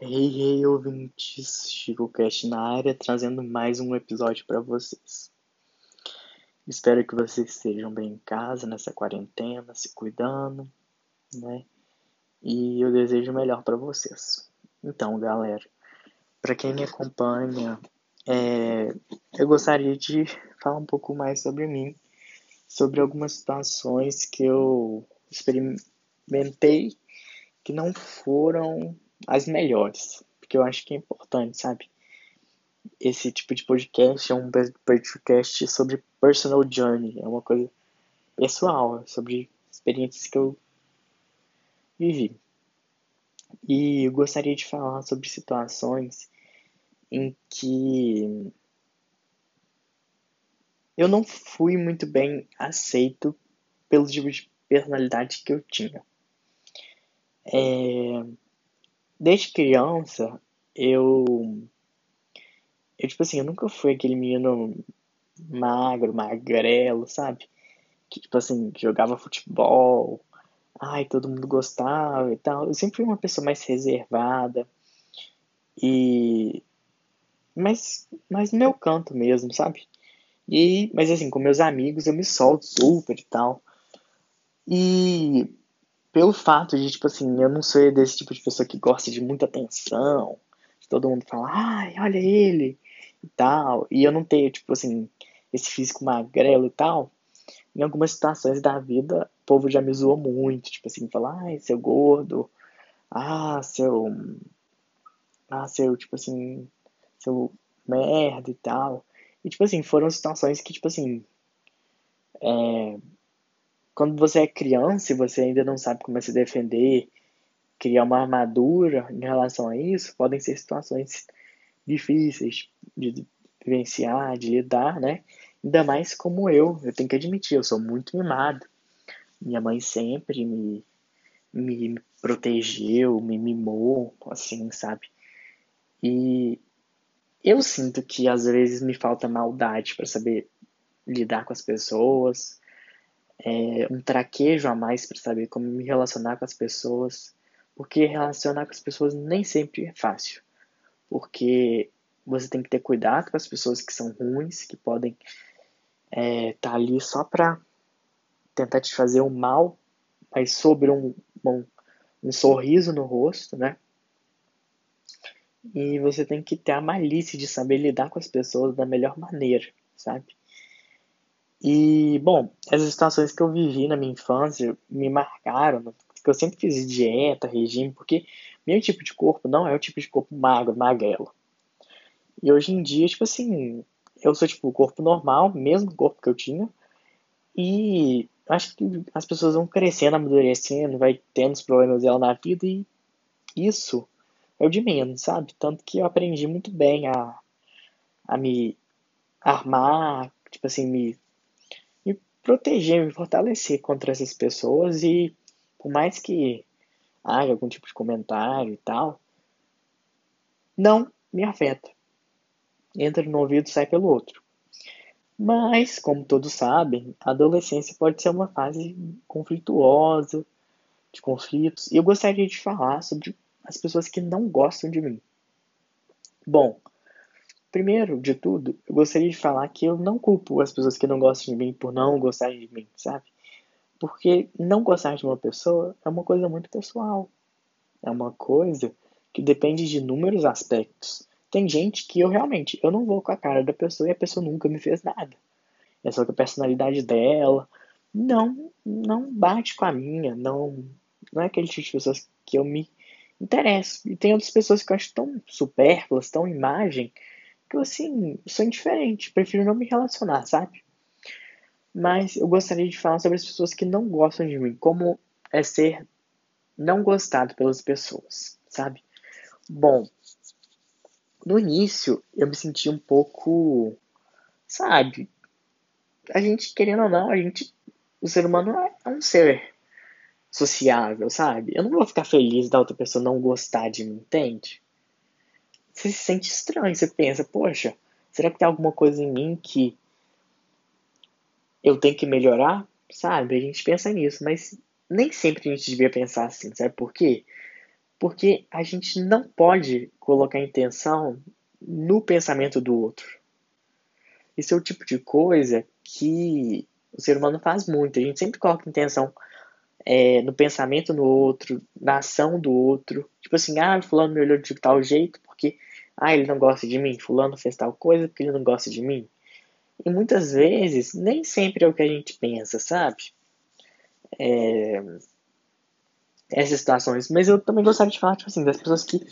Hey, hey, ouvintes, Chico Cast na área, trazendo mais um episódio para vocês. Espero que vocês estejam bem em casa nessa quarentena, se cuidando, né? E eu desejo o melhor para vocês. Então, galera, para quem me acompanha, é, eu gostaria de falar um pouco mais sobre mim, sobre algumas situações que eu experimentei que não foram as melhores, porque eu acho que é importante, sabe? Esse tipo de podcast é um podcast sobre personal journey, é uma coisa pessoal, sobre experiências que eu vivi. E eu gostaria de falar sobre situações em que eu não fui muito bem aceito pelo tipo de personalidade que eu tinha. É, desde criança, eu. Eu, tipo assim, eu nunca fui aquele menino magro, magrelo, sabe? Que, tipo assim, jogava futebol, ai, todo mundo gostava e tal. Eu sempre fui uma pessoa mais reservada e. Mas, mas no meu canto mesmo, sabe? E, mas assim, com meus amigos eu me solto super e tal. E pelo fato de, tipo assim, eu não ser desse tipo de pessoa que gosta de muita atenção, de todo mundo falar, ai, olha ele, e tal, e eu não ter, tipo assim, esse físico magrelo e tal, em algumas situações da vida, o povo já me zoou muito, tipo assim, falar, ai, seu gordo, ah, seu, ah, seu, tipo assim, seu merda e tal, e, tipo assim, foram situações que, tipo assim, é, quando você é criança e você ainda não sabe como é se defender, criar uma armadura em relação a isso, podem ser situações difíceis de vivenciar, de lidar, né? Ainda mais como eu, eu tenho que admitir, eu sou muito mimado. Minha mãe sempre me, me protegeu, me mimou, assim, sabe? E eu sinto que às vezes me falta maldade para saber lidar com as pessoas, é, um traquejo a mais para saber como me relacionar com as pessoas, porque relacionar com as pessoas nem sempre é fácil, porque você tem que ter cuidado com as pessoas que são ruins, que podem estar é, tá ali só para tentar te fazer um mal, mas sobre um, um, um sorriso no rosto, né? E você tem que ter a malícia de saber lidar com as pessoas da melhor maneira, sabe? E, bom, essas situações que eu vivi na minha infância me marcaram, né? porque eu sempre fiz dieta, regime, porque meu tipo de corpo não é o tipo de corpo magro, magrelo. E hoje em dia, tipo assim, eu sou tipo o corpo normal, mesmo corpo que eu tinha, e acho que as pessoas vão crescendo, amadurecendo, vai tendo os problemas dela na vida, e isso é o de menos, sabe? Tanto que eu aprendi muito bem a, a me armar, tipo assim, me proteger, me fortalecer contra essas pessoas e por mais que haja algum tipo de comentário e tal, não me afeta. Entra no ouvido sai pelo outro. Mas, como todos sabem, a adolescência pode ser uma fase conflituosa, de conflitos, e eu gostaria de falar sobre as pessoas que não gostam de mim. Bom, Primeiro de tudo, eu gostaria de falar que eu não culpo as pessoas que não gostam de mim por não gostarem de mim, sabe? Porque não gostar de uma pessoa é uma coisa muito pessoal. É uma coisa que depende de inúmeros aspectos. Tem gente que eu realmente, eu não vou com a cara da pessoa e a pessoa nunca me fez nada. É só que a personalidade dela não não bate com a minha, não não é aquele tipo de pessoas que eu me interesso. E tem outras pessoas que eu acho tão supérfluas, tão imagem, que eu, assim, sou indiferente, prefiro não me relacionar, sabe? Mas eu gostaria de falar sobre as pessoas que não gostam de mim, como é ser não gostado pelas pessoas, sabe? Bom, no início eu me senti um pouco, sabe? A gente, querendo ou não, a gente, o ser humano é um ser sociável, sabe? Eu não vou ficar feliz da outra pessoa não gostar de mim, entende? Você se sente estranho. Você pensa, poxa, será que tem alguma coisa em mim que eu tenho que melhorar? Sabe? A gente pensa nisso, mas nem sempre a gente devia pensar assim, sabe por quê? Porque a gente não pode colocar intenção no pensamento do outro. Isso é o tipo de coisa que o ser humano faz muito. A gente sempre coloca intenção é, no pensamento no outro, na ação do outro. Tipo assim, ah, fulano me olhou de tal jeito porque ah, ele não gosta de mim. Fulano fez tal coisa porque ele não gosta de mim. E muitas vezes, nem sempre é o que a gente pensa, sabe? É, essas situações. Mas eu também gostaria de falar, tipo assim, das pessoas que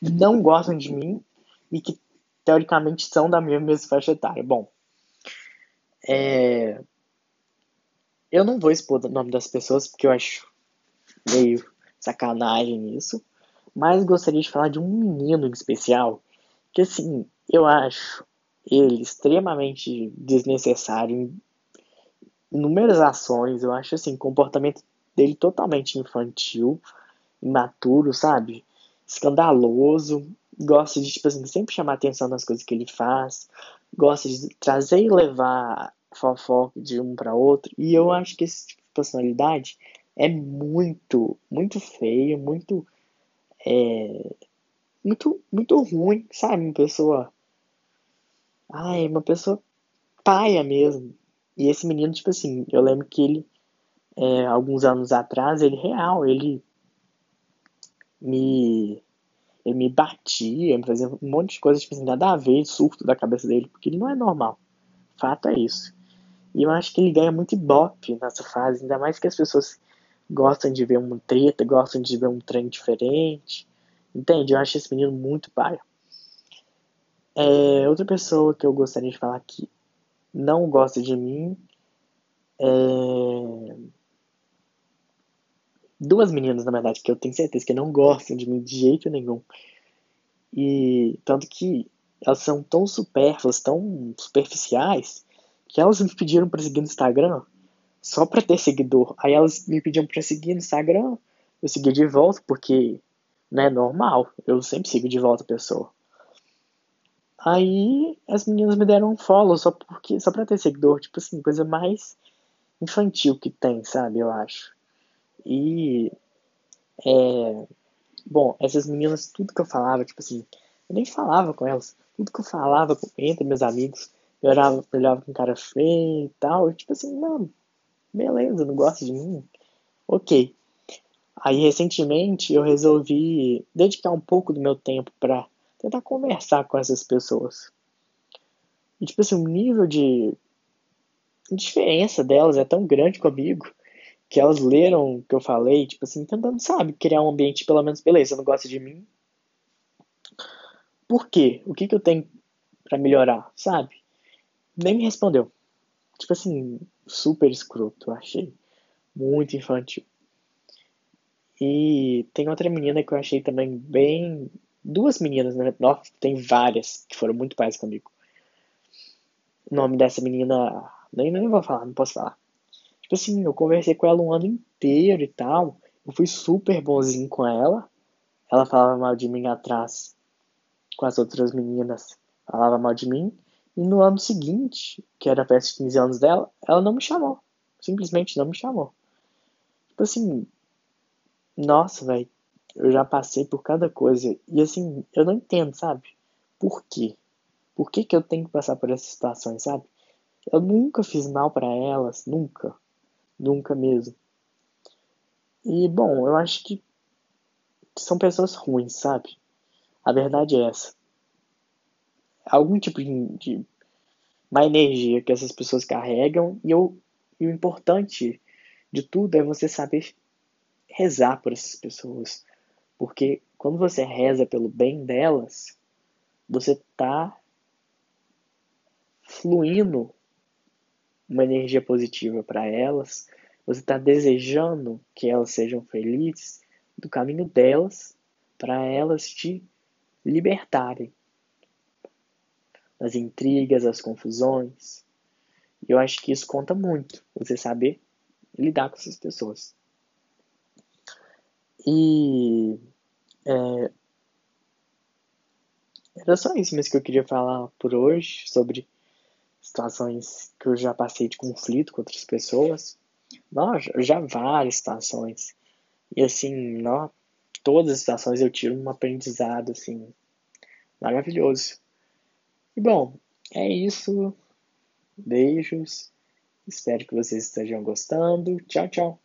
não gostam de mim e que teoricamente são da minha mesma faixa etária. Bom, é... eu não vou expor o nome das pessoas porque eu acho meio sacanagem isso, mas gostaria de falar de um menino em especial que, assim, eu acho ele extremamente desnecessário em inúmeras ações. Eu acho, assim, comportamento dele totalmente infantil, imaturo, sabe? Escandaloso. Gosta de, tipo assim, sempre chamar atenção nas coisas que ele faz. Gosta de trazer e levar fofoca de um para outro. E eu acho que esse tipo de personalidade é muito, muito feio, muito. É, muito, muito ruim, sabe? Uma pessoa. Ai, uma pessoa paia mesmo. E esse menino, tipo assim, eu lembro que ele é, alguns anos atrás, ele real, ele me ele me batia, me fazia um monte de coisas, tipo assim, nada a ver, surto da cabeça dele, porque ele não é normal. Fato é isso. E eu acho que ele ganha muito ibope nessa fase, ainda mais que as pessoas gostam de ver uma treta, gostam de ver um trem diferente. Entende? Eu acho esse menino muito pai. É, outra pessoa que eu gostaria de falar que não gosta de mim é duas meninas, na verdade, que eu tenho certeza que não gostam de mim de jeito nenhum. E tanto que elas são tão supérfluas, tão superficiais, que elas me pediram para seguir no Instagram só para ter seguidor. Aí elas me pediam para seguir no Instagram, eu segui de volta porque não é normal, eu sempre sigo de volta a pessoa. Aí as meninas me deram um follow só porque só para ter seguidor, tipo assim, coisa mais infantil que tem, sabe, eu acho. E. É, bom, essas meninas, tudo que eu falava, tipo assim, eu nem falava com elas. Tudo que eu falava entre meus amigos, eu olhava, olhava com cara feio e tal. Tipo assim, não, beleza, não gosta de mim. Ok. Aí, recentemente, eu resolvi dedicar um pouco do meu tempo para tentar conversar com essas pessoas. E, tipo assim, o nível de diferença delas é tão grande comigo que elas leram o que eu falei, tipo assim, tentando, sabe, criar um ambiente, pelo menos, beleza, não gosta de mim. Por quê? O que, que eu tenho para melhorar, sabe? Nem me respondeu. Tipo assim, super escroto, eu achei. Muito infantil. E tem outra menina que eu achei também bem. Duas meninas, né? Nossa, tem várias que foram muito pais comigo. O nome dessa menina. Nem, nem vou falar, não posso falar. Tipo assim, eu conversei com ela um ano inteiro e tal. Eu fui super bonzinho com ela. Ela falava mal de mim atrás com as outras meninas. Falava mal de mim. E no ano seguinte, que era a festa de 15 anos dela, ela não me chamou. Simplesmente não me chamou. Tipo assim, nossa, velho, eu já passei por cada coisa. E assim, eu não entendo, sabe? Por quê? Por que, que eu tenho que passar por essas situações, sabe? Eu nunca fiz mal para elas, nunca. Nunca mesmo. E, bom, eu acho que são pessoas ruins, sabe? A verdade é essa. Algum tipo de, de má energia que essas pessoas carregam e, eu, e o importante de tudo é você saber rezar por essas pessoas. Porque quando você reza pelo bem delas, você tá fluindo uma energia positiva para elas, você está desejando que elas sejam felizes do caminho delas para elas te libertarem das intrigas, das confusões. E eu acho que isso conta muito, você saber lidar com essas pessoas. E é, era só isso mesmo que eu queria falar por hoje sobre situações que eu já passei de conflito com outras pessoas. Nossa, já várias situações. E assim, não, todas as situações eu tiro um aprendizado, assim, maravilhoso. E bom, é isso. Beijos. Espero que vocês estejam gostando. Tchau, tchau.